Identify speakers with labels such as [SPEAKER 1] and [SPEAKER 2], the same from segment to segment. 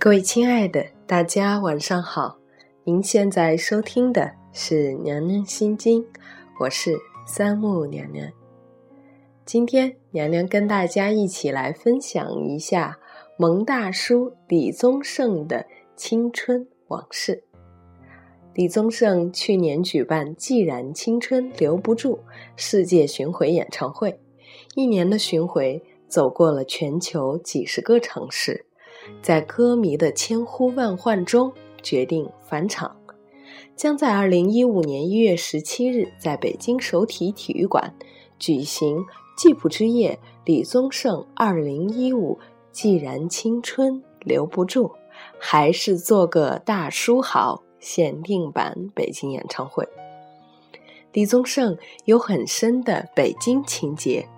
[SPEAKER 1] 各位亲爱的，大家晚上好。您现在收听的是《娘娘心经》，我是三木娘娘。今天娘娘跟大家一起来分享一下蒙大叔李宗盛的青春往事。李宗盛去年举办《既然青春留不住》世界巡回演唱会，一年的巡回走过了全球几十个城市。在歌迷的千呼万唤中，决定返场，将在二零一五年一月十七日在北京首体体育馆举行“季谱之夜”李宗盛二零一五既然青春留不住，还是做个大叔好限定版北京演唱会。李宗盛有很深的北京情结，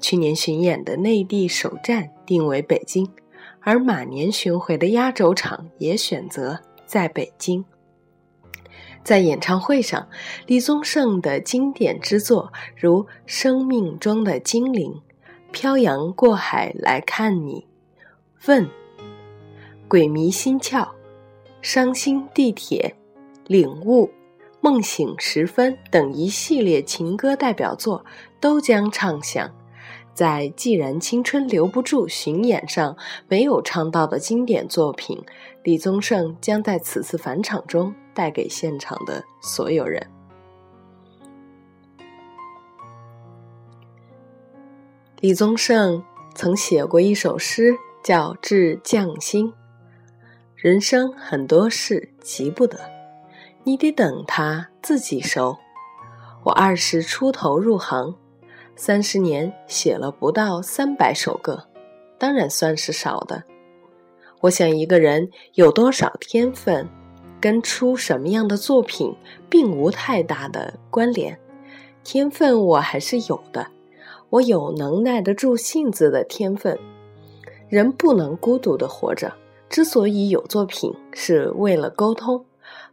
[SPEAKER 1] 去年巡演的内地首站定为北京。而马年巡回的压轴场也选择在北京。在演唱会上，李宗盛的经典之作如《生命中的精灵》《漂洋过海来看你》《问》《鬼迷心窍》《伤心地铁》《领悟》《梦醒时分》等一系列情歌代表作都将唱响。在《既然青春留不住》巡演上没有唱到的经典作品，李宗盛将在此次返场中带给现场的所有人。李宗盛曾写过一首诗，叫《致匠心》：“人生很多事急不得，你得等他自己熟。我二十出头入行。”三十年写了不到三百首歌，当然算是少的。我想一个人有多少天分，跟出什么样的作品并无太大的关联。天分我还是有的，我有能耐得住性子的天分。人不能孤独的活着，之所以有作品，是为了沟通，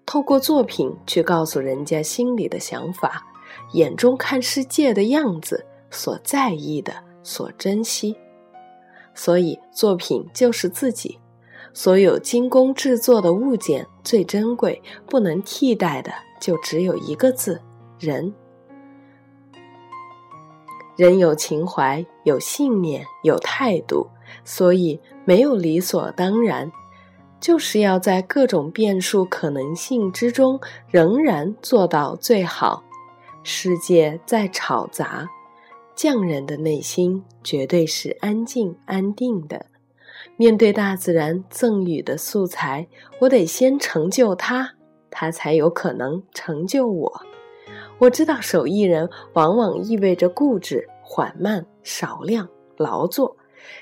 [SPEAKER 1] 透过作品去告诉人家心里的想法，眼中看世界的样子。所在意的，所珍惜，所以作品就是自己。所有精工制作的物件，最珍贵、不能替代的，就只有一个字：人。人有情怀，有信念，有态度，所以没有理所当然，就是要在各种变数可能性之中，仍然做到最好。世界再吵杂。匠人的内心绝对是安静安定的。面对大自然赠予的素材，我得先成就它，它才有可能成就我。我知道手艺人往往意味着固执、缓慢、少量、劳作，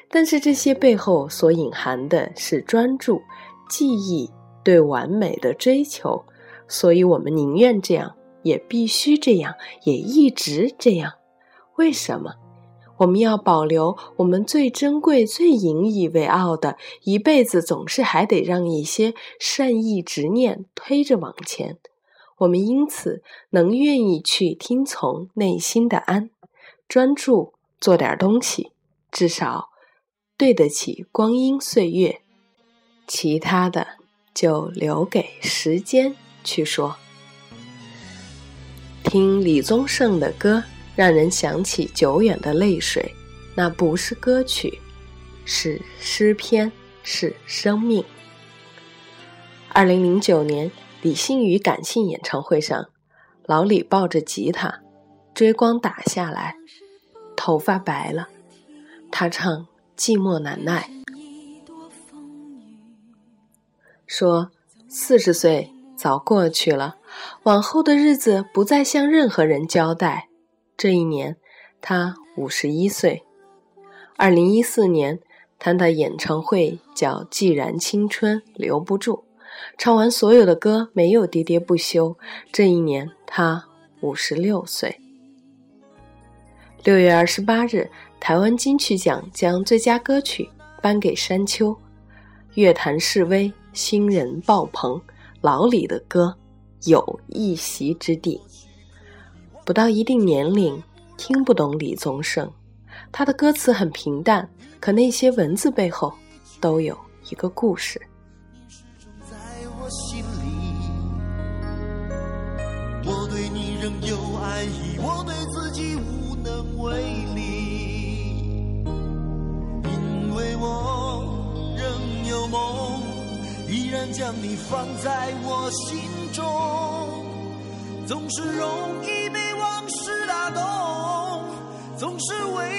[SPEAKER 1] 但是这些背后所隐含的是专注、记忆、对完美的追求。所以我们宁愿这样，也必须这样，也一直这样。为什么我们要保留我们最珍贵、最引以为傲的？一辈子总是还得让一些善意执念推着往前。我们因此能愿意去听从内心的安，专注做点东西，至少对得起光阴岁月。其他的就留给时间去说。听李宗盛的歌。让人想起久远的泪水，那不是歌曲，是诗篇，是生命。二零零九年李星宇感性演唱会上，老李抱着吉他，追光打下来，头发白了，他唱《寂寞难耐》，说四十岁早过去了，往后的日子不再向任何人交代。这一年，他五十一岁。二零一四年，他的演唱会叫《既然青春留不住》，唱完所有的歌，没有喋喋不休。这一年，他五十六岁。六月二十八日，台湾金曲奖将最佳歌曲颁给山丘，乐坛示威，新人爆棚，老李的歌有一席之地。不到一定年龄听不懂李宗盛。他的歌词很平淡可那些文字背后都有一个故事。
[SPEAKER 2] 始终在我心里我对你仍有爱意我对自己无能为力。因为我仍有梦依然将你放在我心中总是容易是为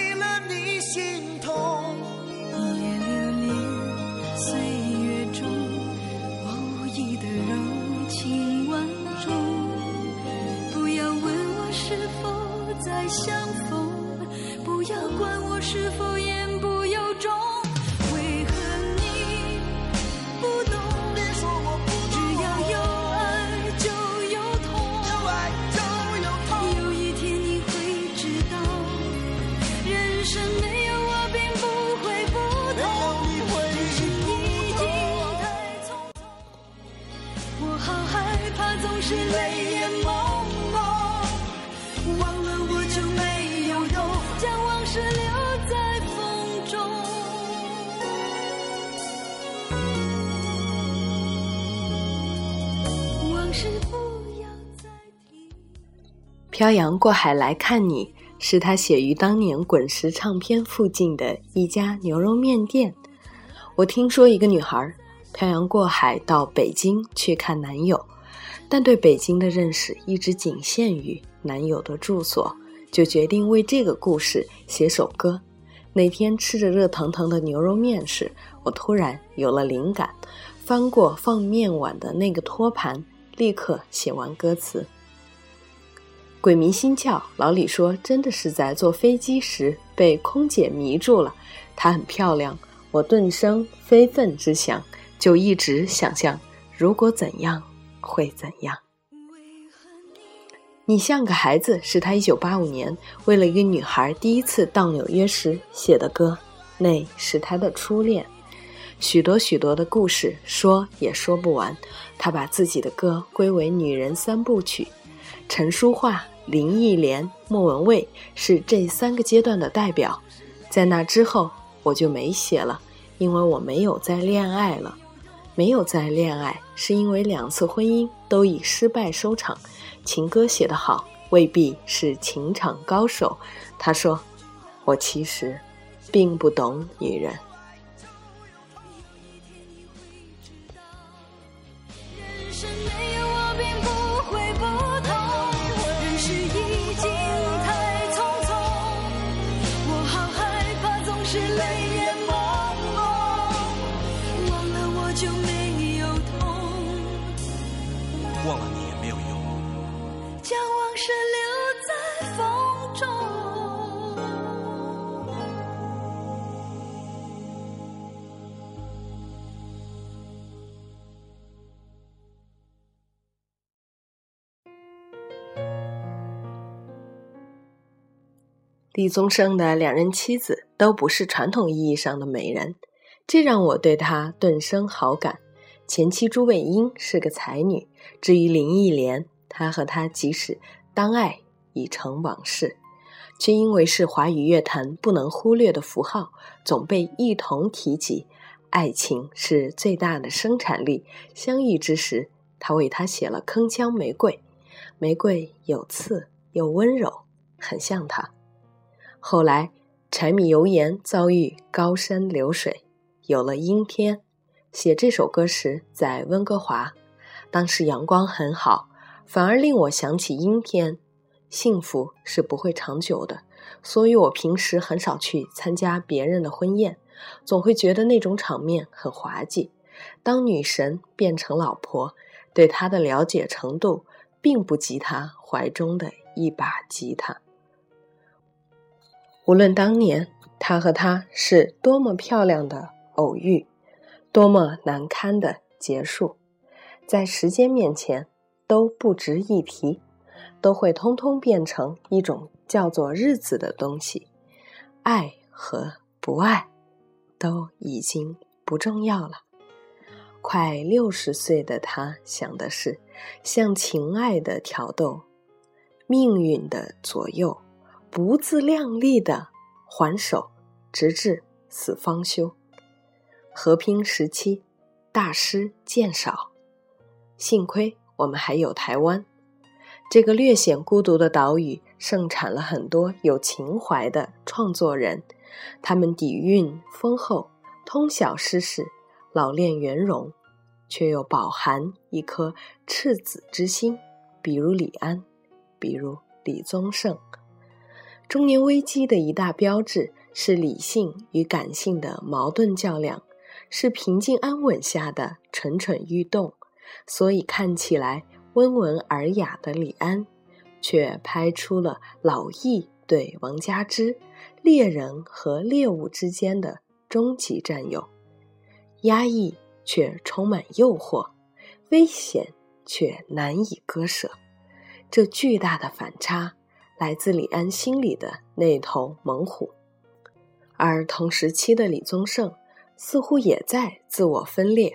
[SPEAKER 1] 漂洋过海来看你，是他写于当年滚石唱片附近的一家牛肉面店。我听说一个女孩漂洋过海到北京去看男友，但对北京的认识一直仅限于男友的住所，就决定为这个故事写首歌。那天吃着热腾腾的牛肉面时，我突然有了灵感，翻过放面碗的那个托盘，立刻写完歌词。鬼迷心窍，老李说真的是在坐飞机时被空姐迷住了，她很漂亮，我顿生非分之想，就一直想象如果怎样会怎样。你像个孩子是他一九八五年为了一个女孩第一次到纽约时写的歌，那是他的初恋。许多许多的故事说也说不完，他把自己的歌归为女人三部曲。陈淑桦、林忆莲、莫文蔚是这三个阶段的代表。在那之后，我就没写了，因为我没有再恋爱了。没有再恋爱，是因为两次婚姻都以失败收场。情歌写得好，未必是情场高手。他说：“我其实并不懂女人。”李宗盛的两任妻子都不是传统意义上的美人，这让我对他顿生好感。前妻朱卫英是个才女，至于林忆莲，她和他即使当爱已成往事，却因为是华语乐坛不能忽略的符号，总被一同提及。爱情是最大的生产力。相遇之时，他为她写了《铿锵玫瑰》，玫瑰有刺又温柔，很像他。后来，柴米油盐遭遇高山流水，有了阴天。写这首歌时在温哥华，当时阳光很好，反而令我想起阴天。幸福是不会长久的，所以我平时很少去参加别人的婚宴，总会觉得那种场面很滑稽。当女神变成老婆，对她的了解程度，并不及她怀中的一把吉他。无论当年他和她是多么漂亮的偶遇，多么难堪的结束，在时间面前都不值一提，都会通通变成一种叫做日子的东西。爱和不爱都已经不重要了。快六十岁的他想的是，像情爱的挑逗，命运的左右。不自量力的还手，直至死方休。和平时期，大师渐少，幸亏我们还有台湾。这个略显孤独的岛屿盛产了很多有情怀的创作人，他们底蕴丰厚，通晓世事，老练圆融，却又饱含一颗赤子之心。比如李安，比如李宗盛。中年危机的一大标志是理性与感性的矛盾较量，是平静安稳下的蠢蠢欲动。所以看起来温文尔雅的李安，却拍出了老易对王佳芝猎人和猎物之间的终极占有，压抑却充满诱惑，危险却难以割舍。这巨大的反差来自李安心里的那头猛虎，而同时期的李宗盛似乎也在自我分裂。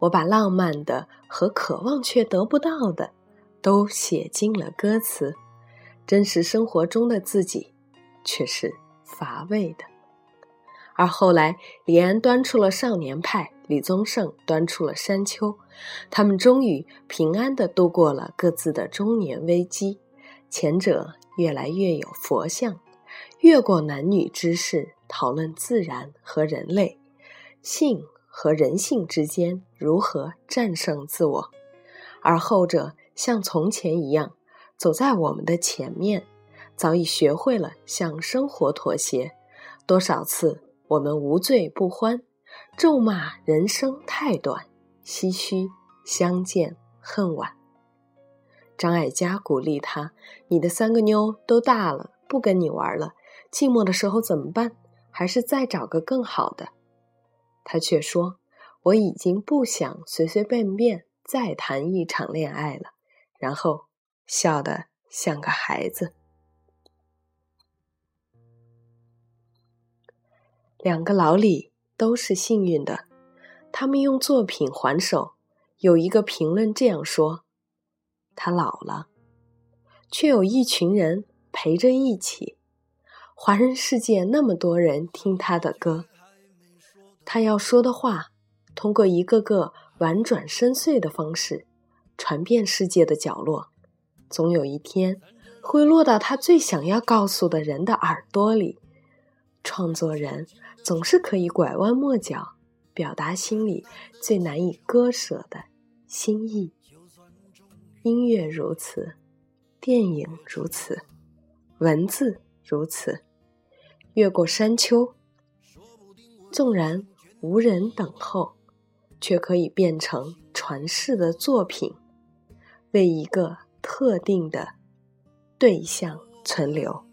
[SPEAKER 1] 我把浪漫的和渴望却得不到的，都写进了歌词。真实生活中的自己，却是乏味的。而后来，李安端出了少年派，李宗盛端出了山丘，他们终于平安的度过了各自的中年危机。前者越来越有佛像，越过男女之事，讨论自然和人类性。和人性之间如何战胜自我，而后者像从前一样走在我们的前面，早已学会了向生活妥协。多少次我们无醉不欢，咒骂人生太短，唏嘘相见恨晚。张艾嘉鼓励他：“你的三个妞都大了，不跟你玩了，寂寞的时候怎么办？还是再找个更好的。”他却说：“我已经不想随随便便再谈一场恋爱了。”然后笑得像个孩子。两个老李都是幸运的，他们用作品还手。有一个评论这样说：“他老了，却有一群人陪着一起。华人世界那么多人听他的歌。”他要说的话，通过一个个婉转深邃的方式，传遍世界的角落，总有一天会落到他最想要告诉的人的耳朵里。创作人总是可以拐弯抹角，表达心里最难以割舍的心意。音乐如此，电影如此，文字如此。越过山丘，纵然。无人等候，却可以变成传世的作品，为一个特定的对象存留。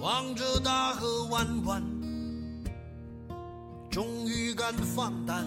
[SPEAKER 2] 望着大河弯弯，终于敢放胆，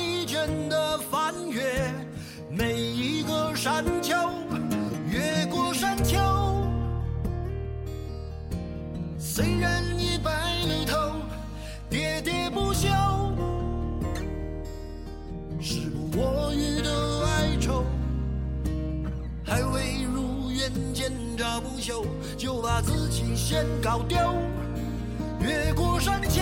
[SPEAKER 2] 倦的翻越每一个山丘，越过山丘。虽然已白了头，喋喋不休，时不我予的哀愁，还未如愿见着不朽，就把自己先搞丢。越过山丘，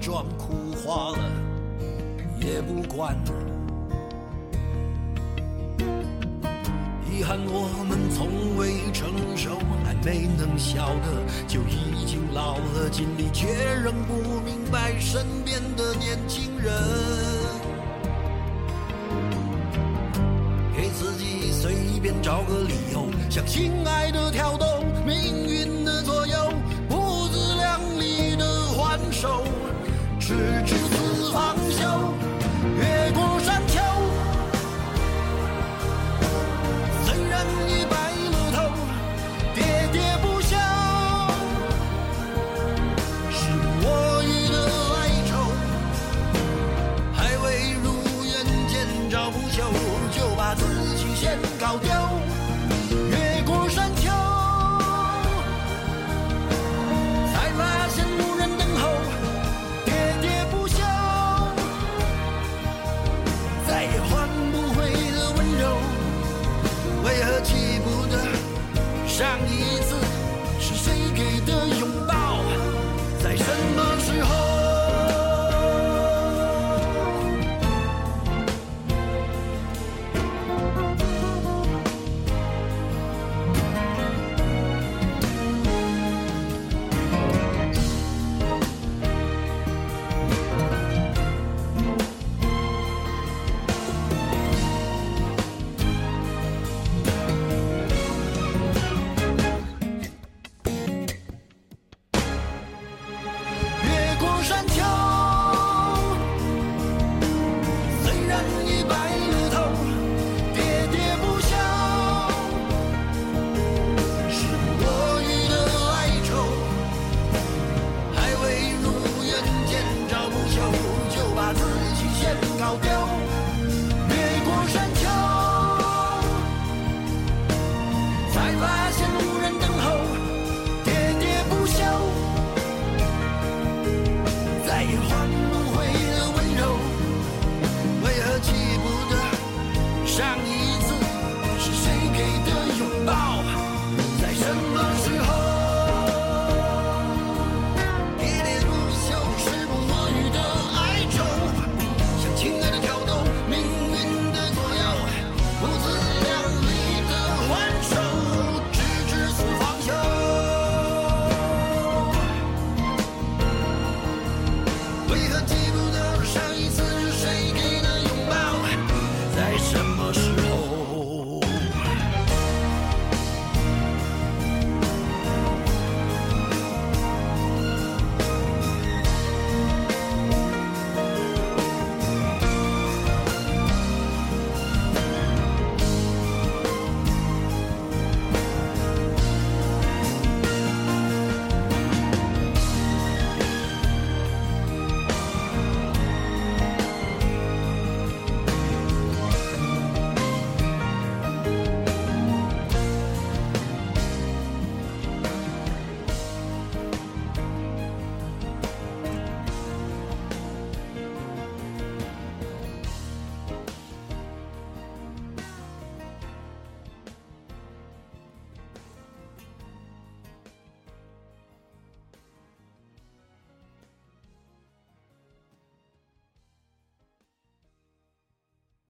[SPEAKER 2] 妆哭花了也不管。遗憾我们从未成熟，还没能晓得就已经老了，尽力却仍不明白身边的年轻人。给自己随便找个理由，向心爱的跳动，命运。Tình